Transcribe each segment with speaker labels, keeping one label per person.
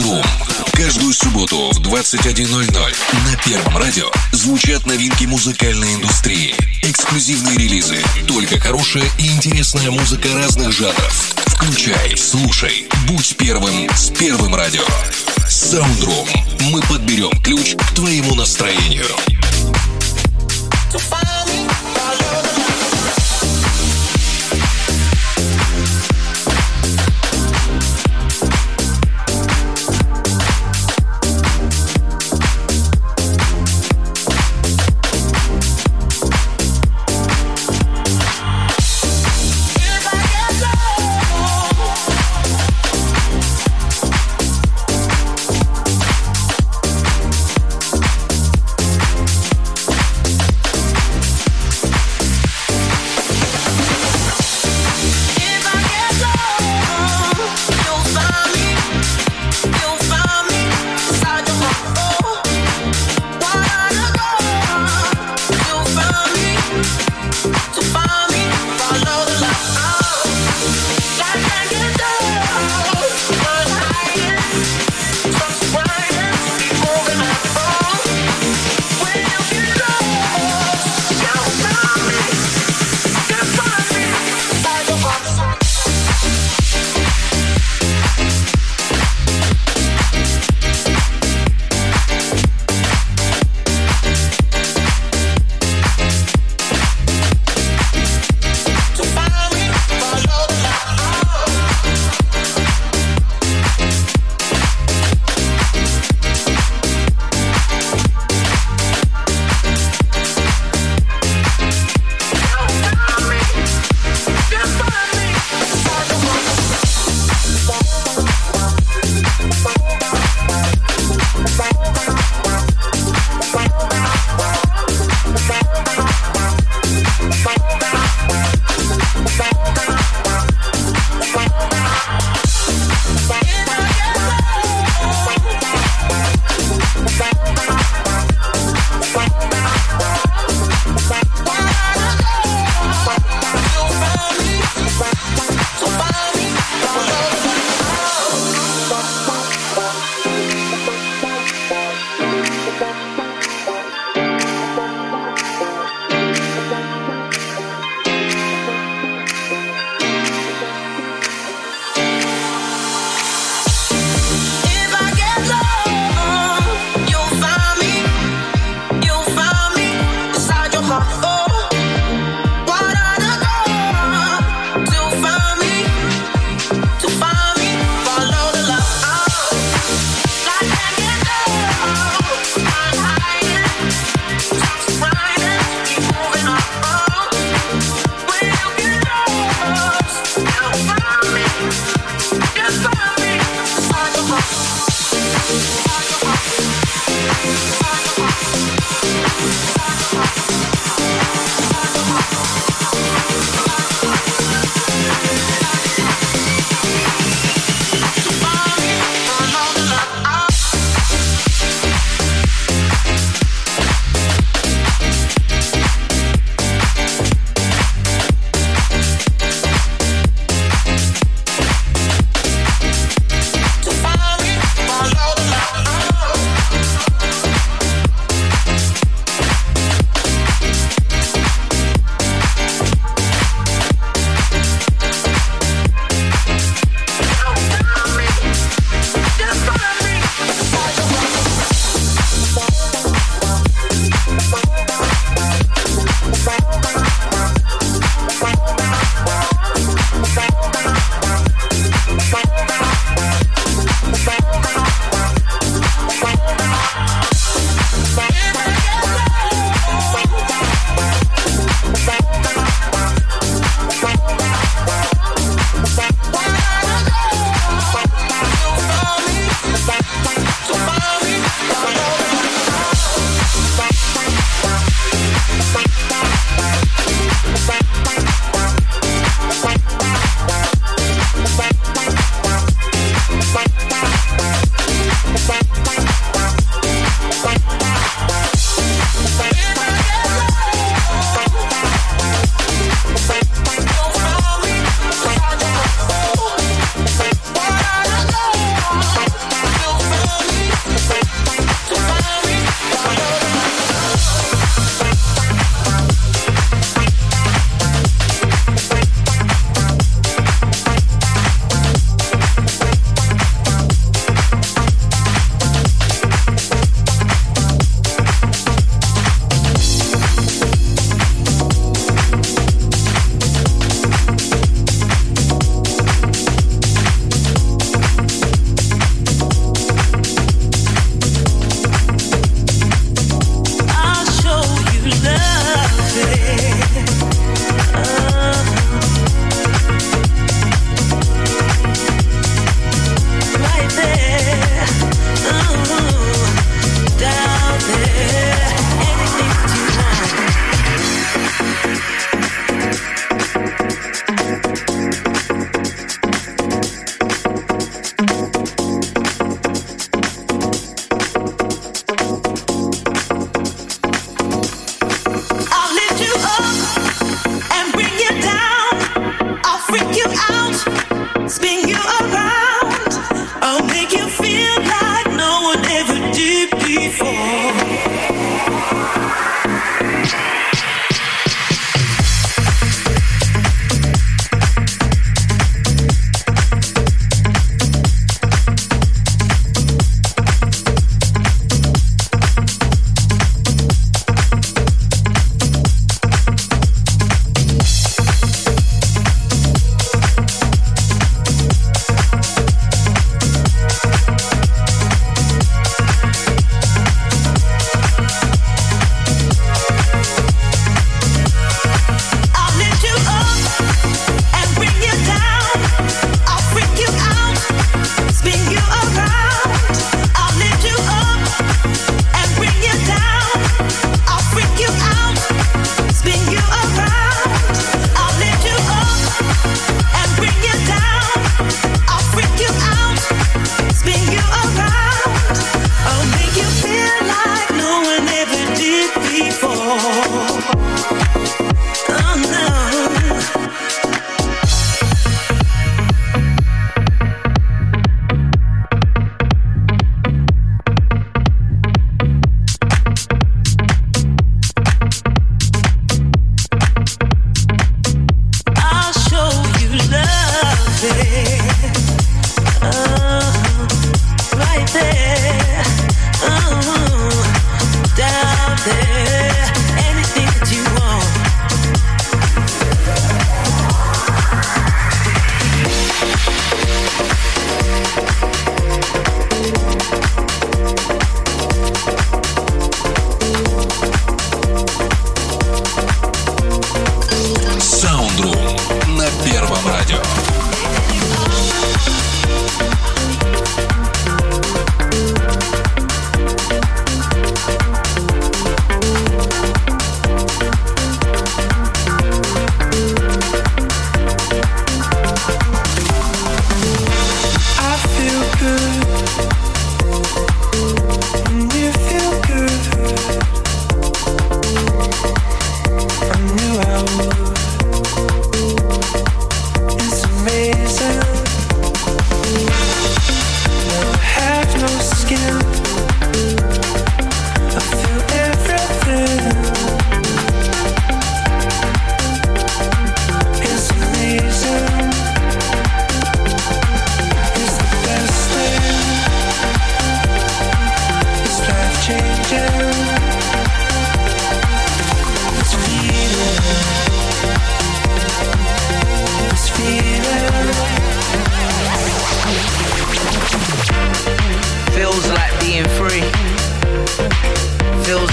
Speaker 1: Soundroom. Каждую субботу в 21.00 на Первом радио звучат новинки музыкальной индустрии. Эксклюзивные релизы, только хорошая и интересная музыка разных жанров. Включай, слушай, будь первым с Первым радио. Soundroom. Мы подберем ключ к твоему настроению.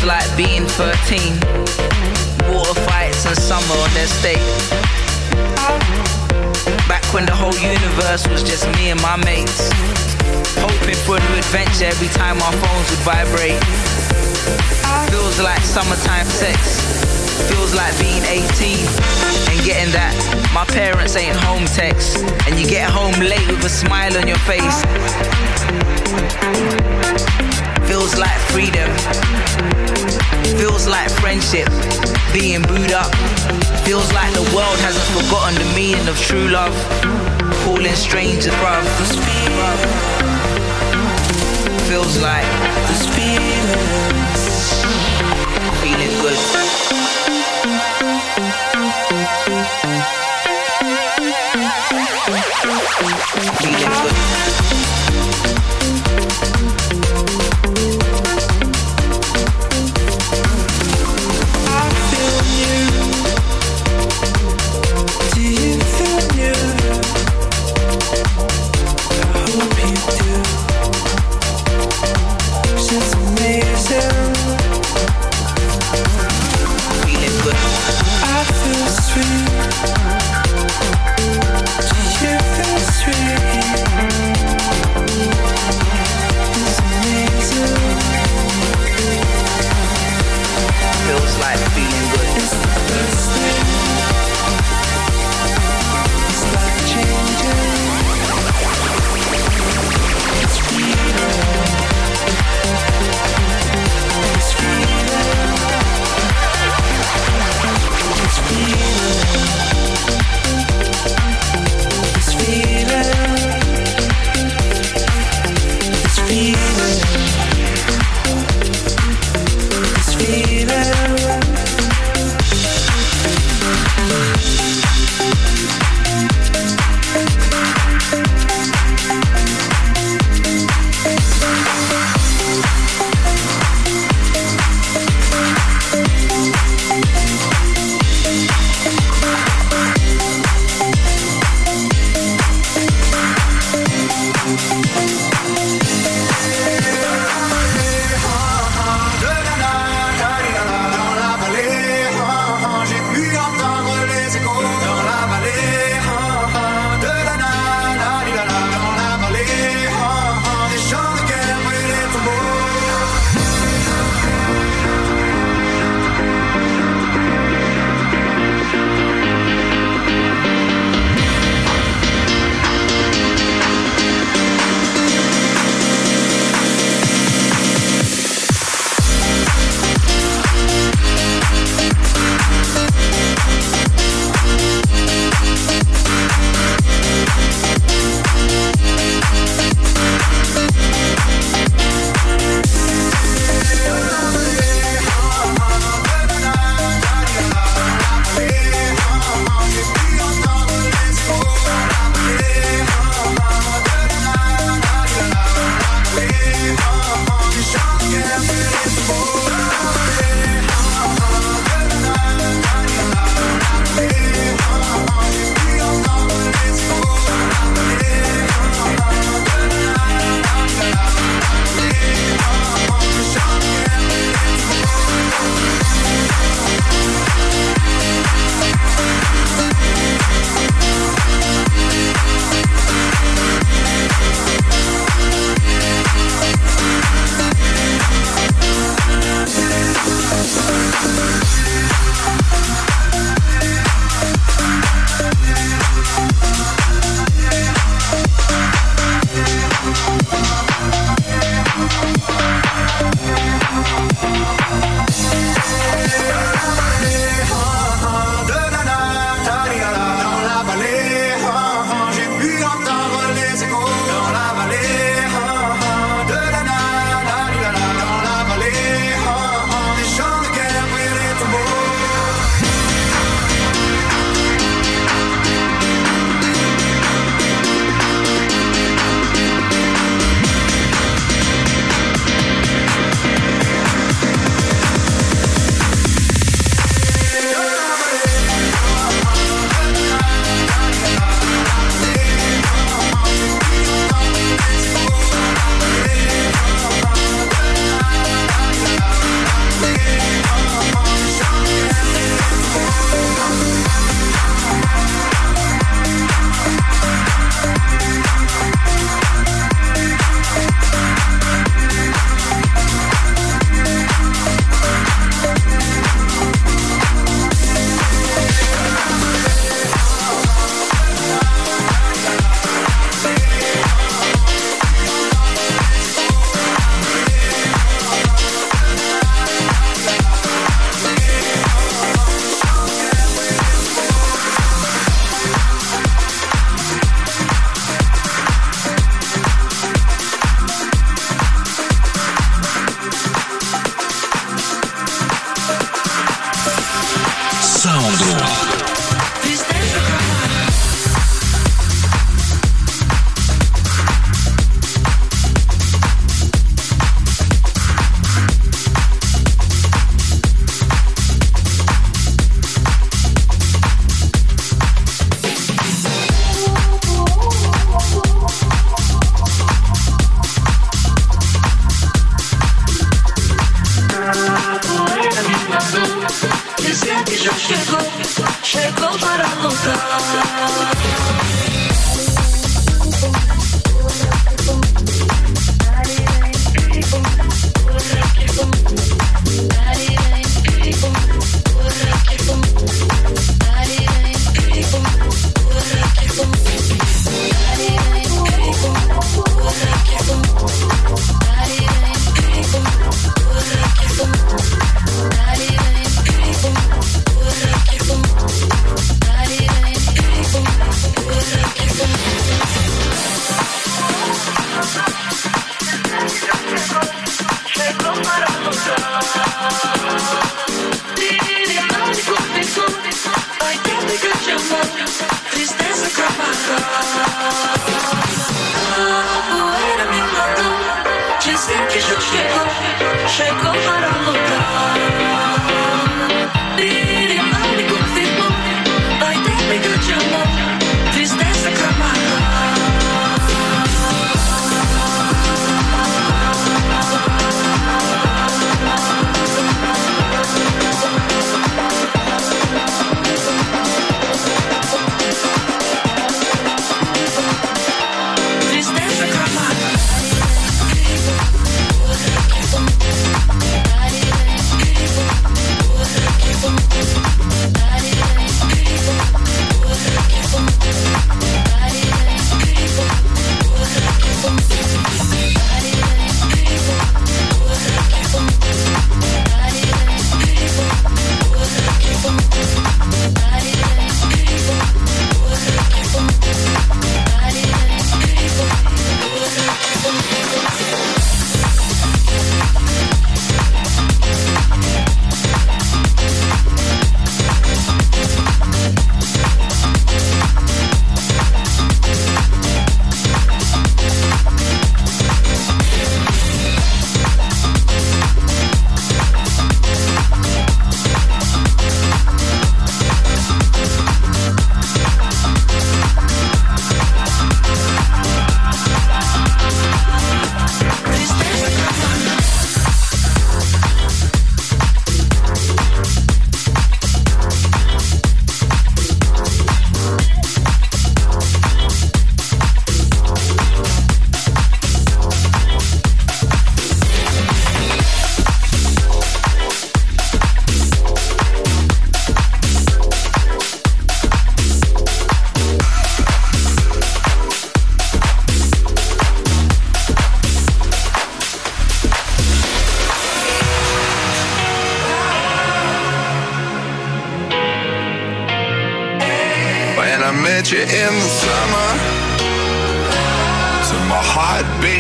Speaker 2: like being 13. Water fights and summer on their state. Back when the whole universe was just me and my mates. Hoping for a new adventure every time our phones would vibrate. Feels like summertime sex. Feels like being 18 and getting that my parents ain't home text. And you get home late with a smile on your face. Feels like freedom. Feels like friendship. Being booed up. Feels like the world hasn't forgotten the meaning of true love. Calling strangers, bruv. Feels like
Speaker 3: the
Speaker 2: feeling good.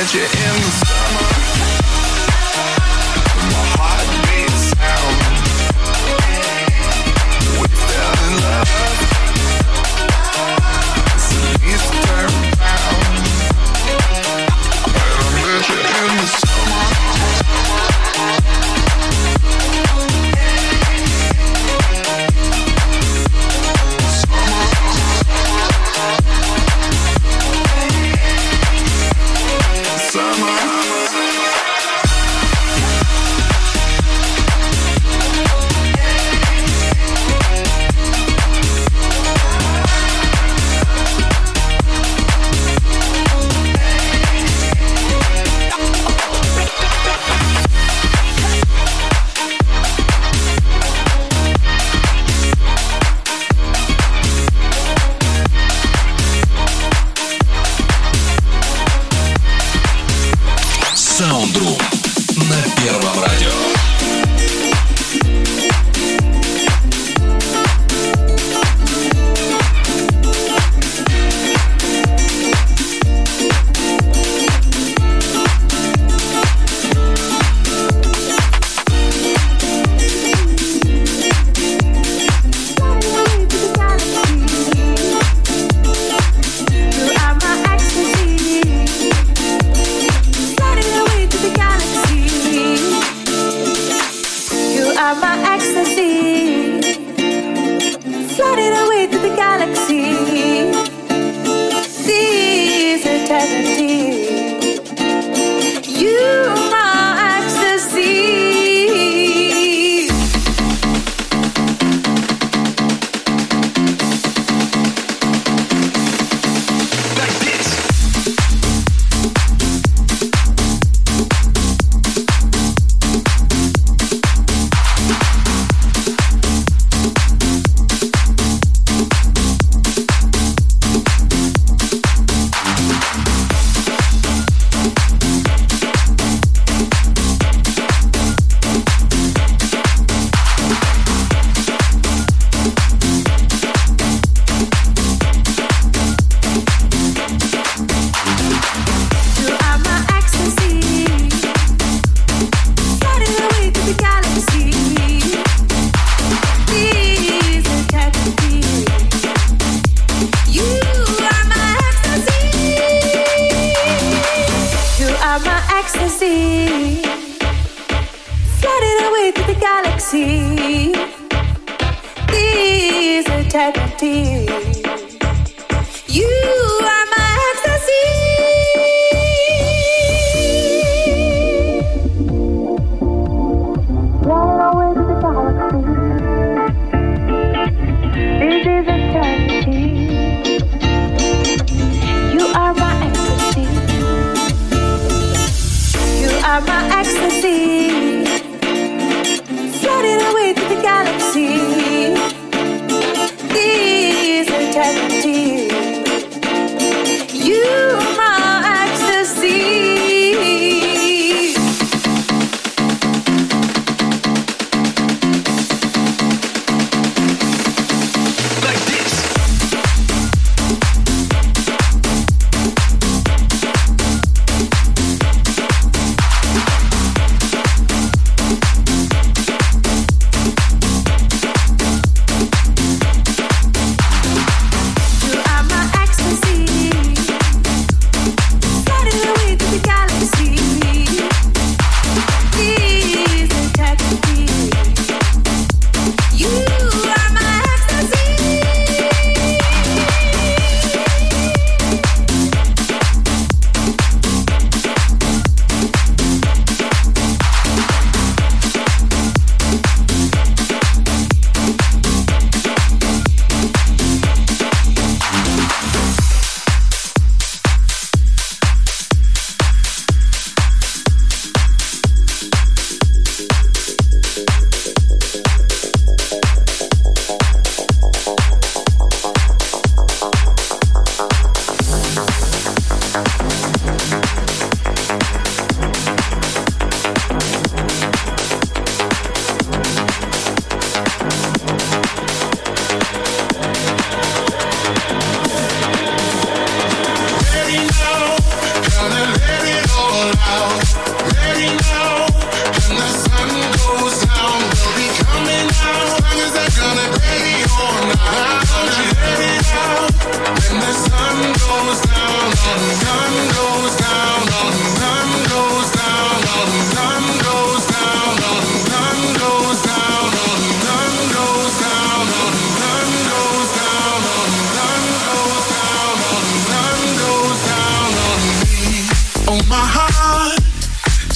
Speaker 4: Met you in the summer,
Speaker 5: ecstasy.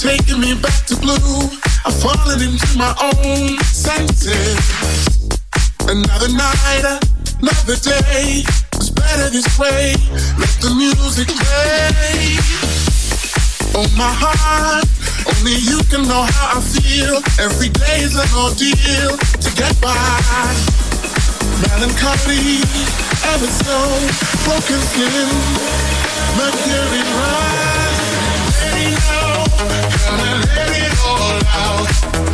Speaker 6: taking me back to blue. I've fallen into my own senses. Another night, another day. It's better this way. Let the music play. Oh my heart, only you can know how I feel. Every day is an ordeal to get by. Melancholy, ever so broken skin, mercury rise. all out.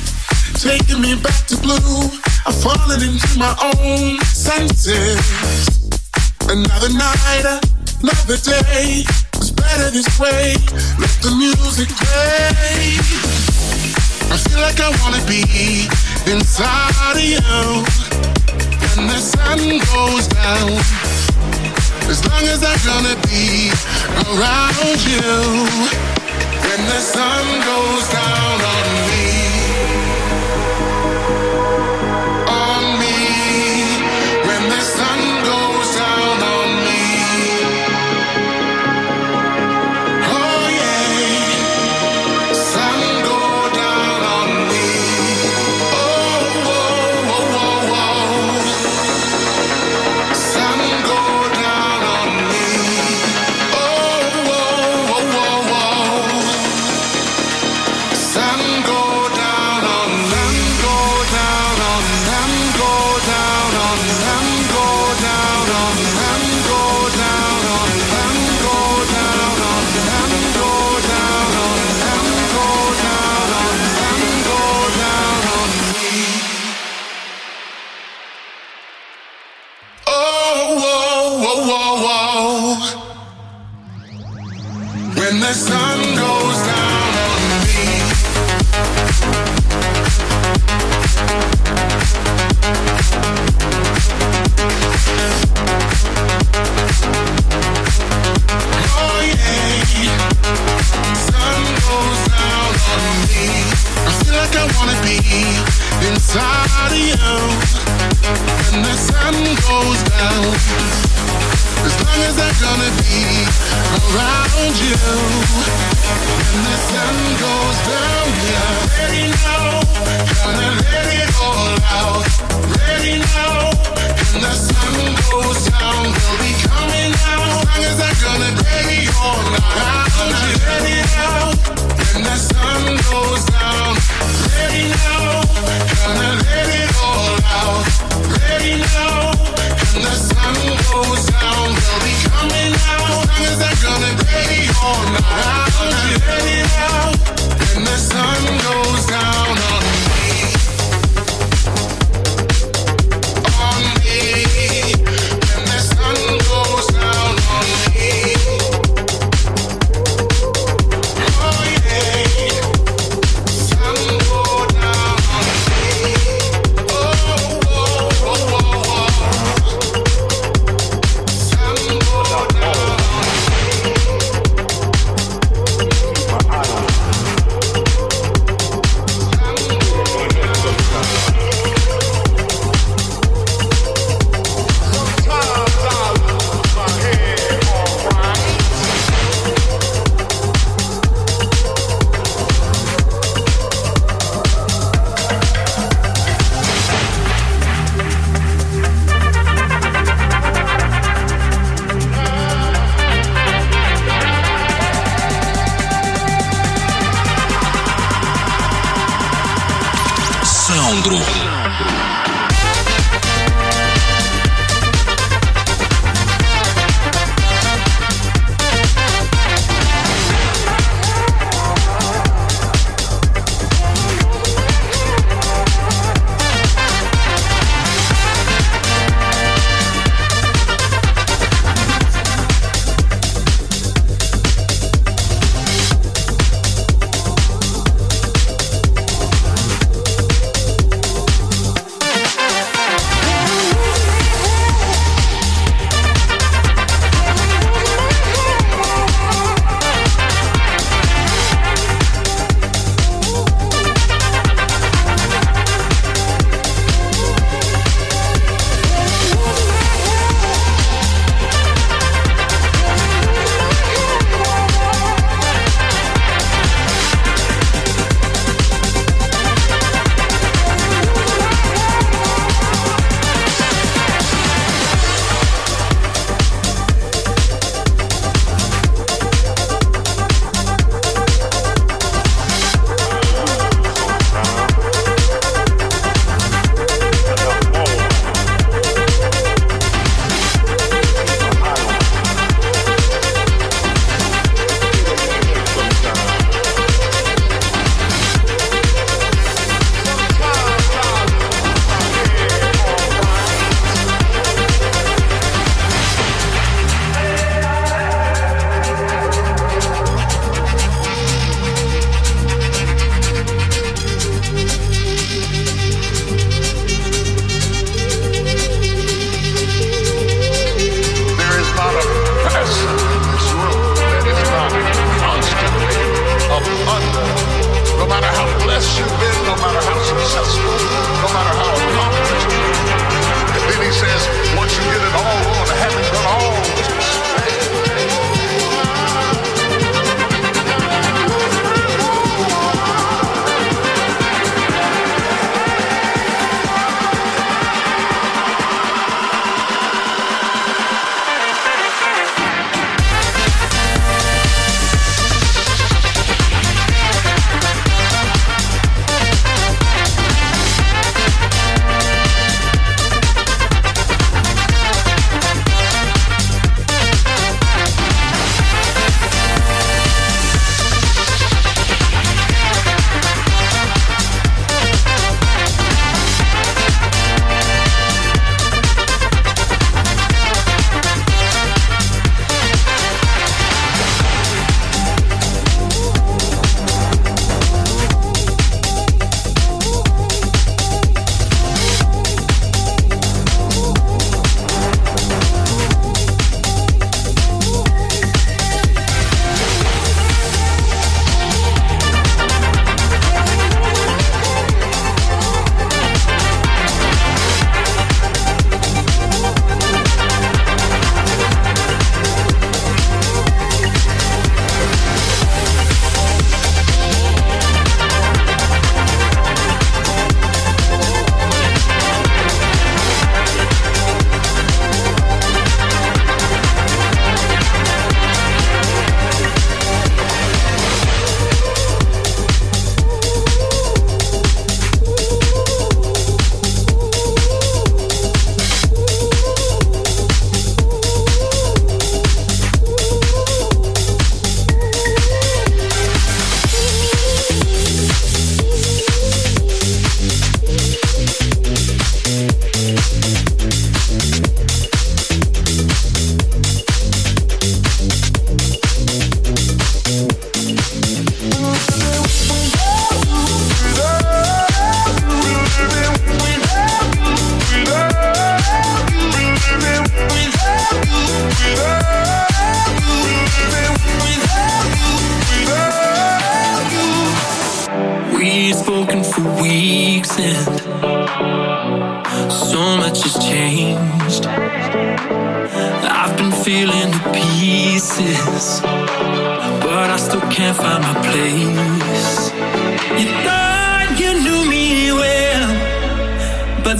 Speaker 6: taking me back to blue. I'm falling into my own senses. Another night, another day. It's better this way. Let the music play. I feel like I wanna be inside of you. When the sun goes down, as long as I'm gonna be around you. When the sun goes down.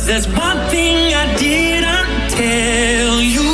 Speaker 3: There's one thing I didn't tell you.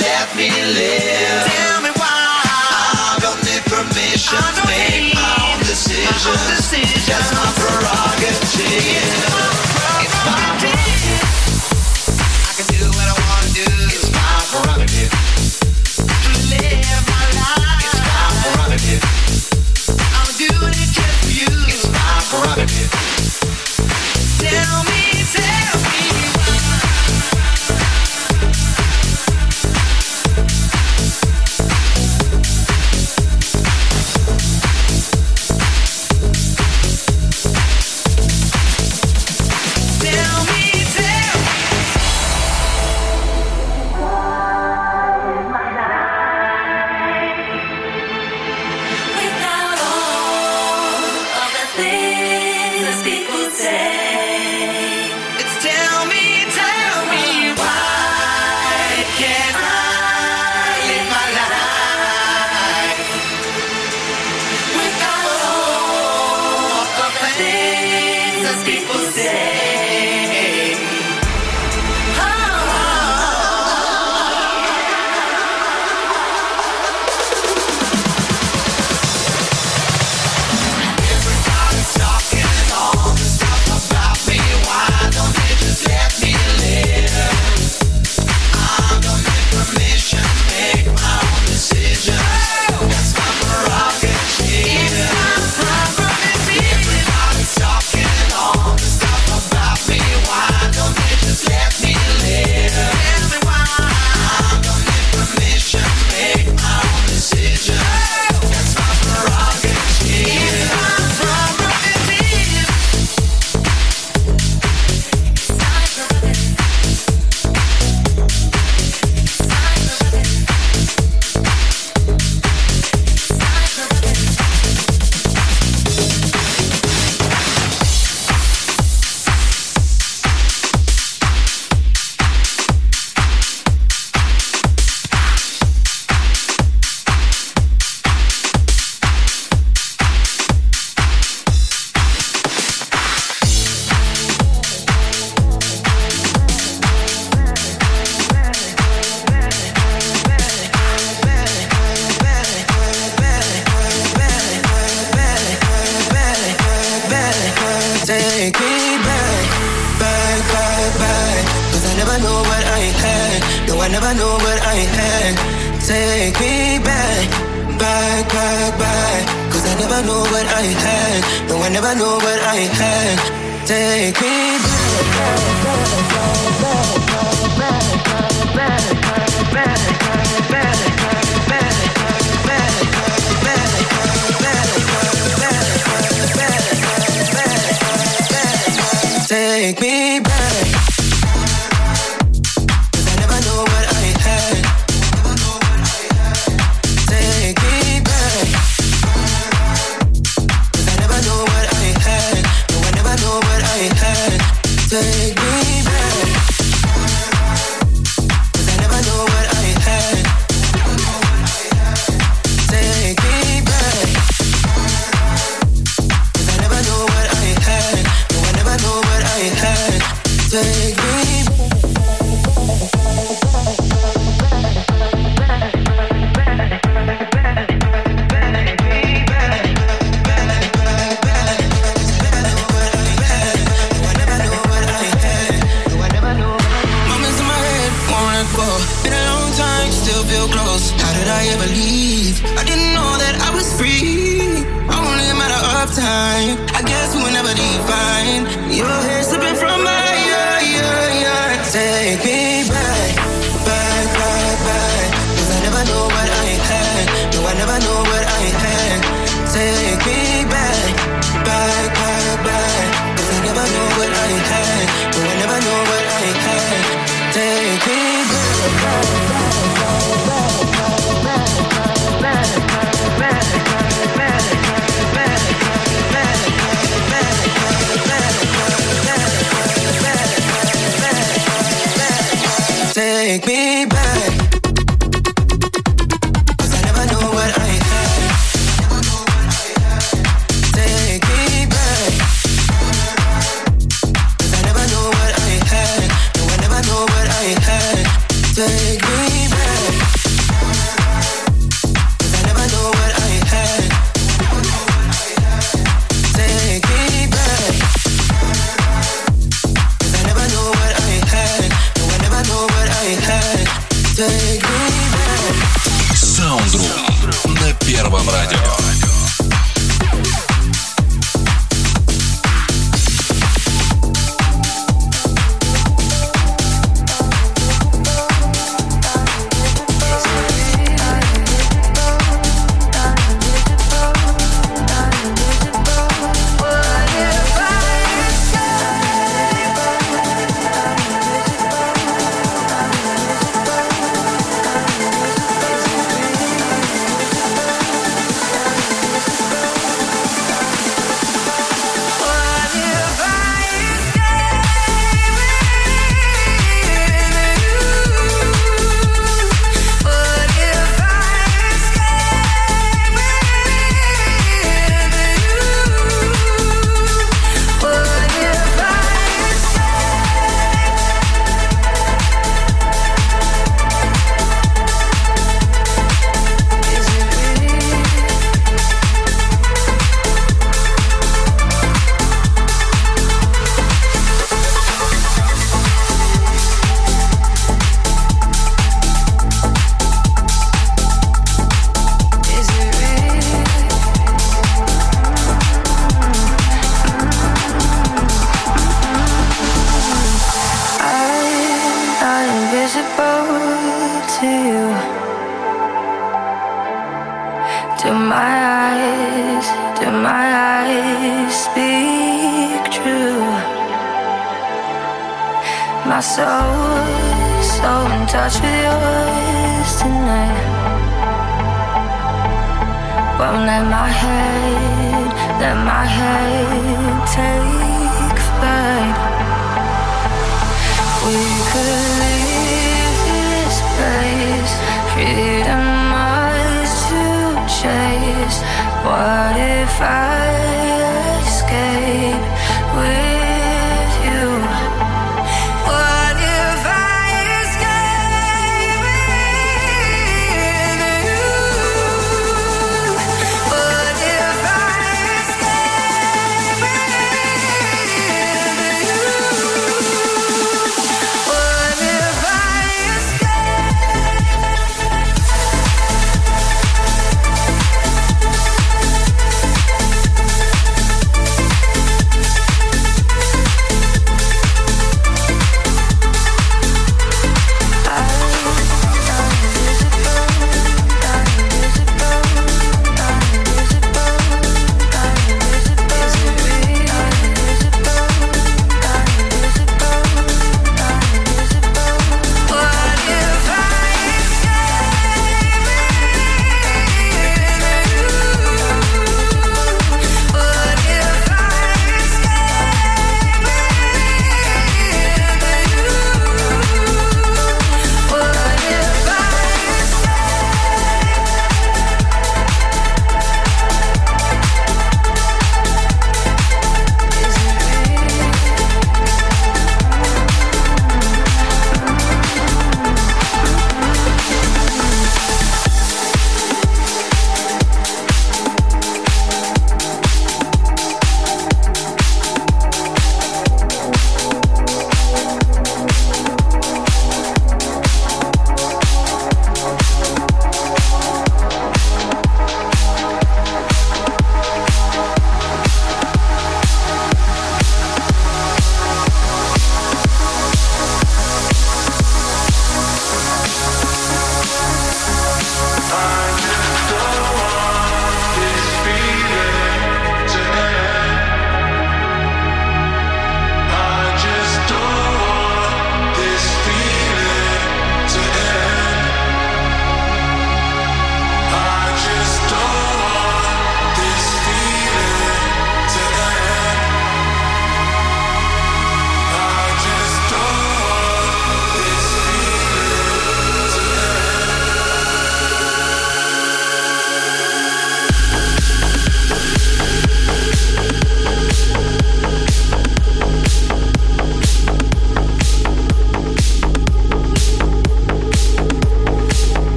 Speaker 7: let me live. Tell me why. I don't need permission make my own decisions. My prerogative.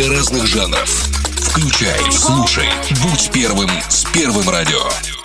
Speaker 1: Музыка разных жанров. Включай, слушай, будь первым с Первым радио.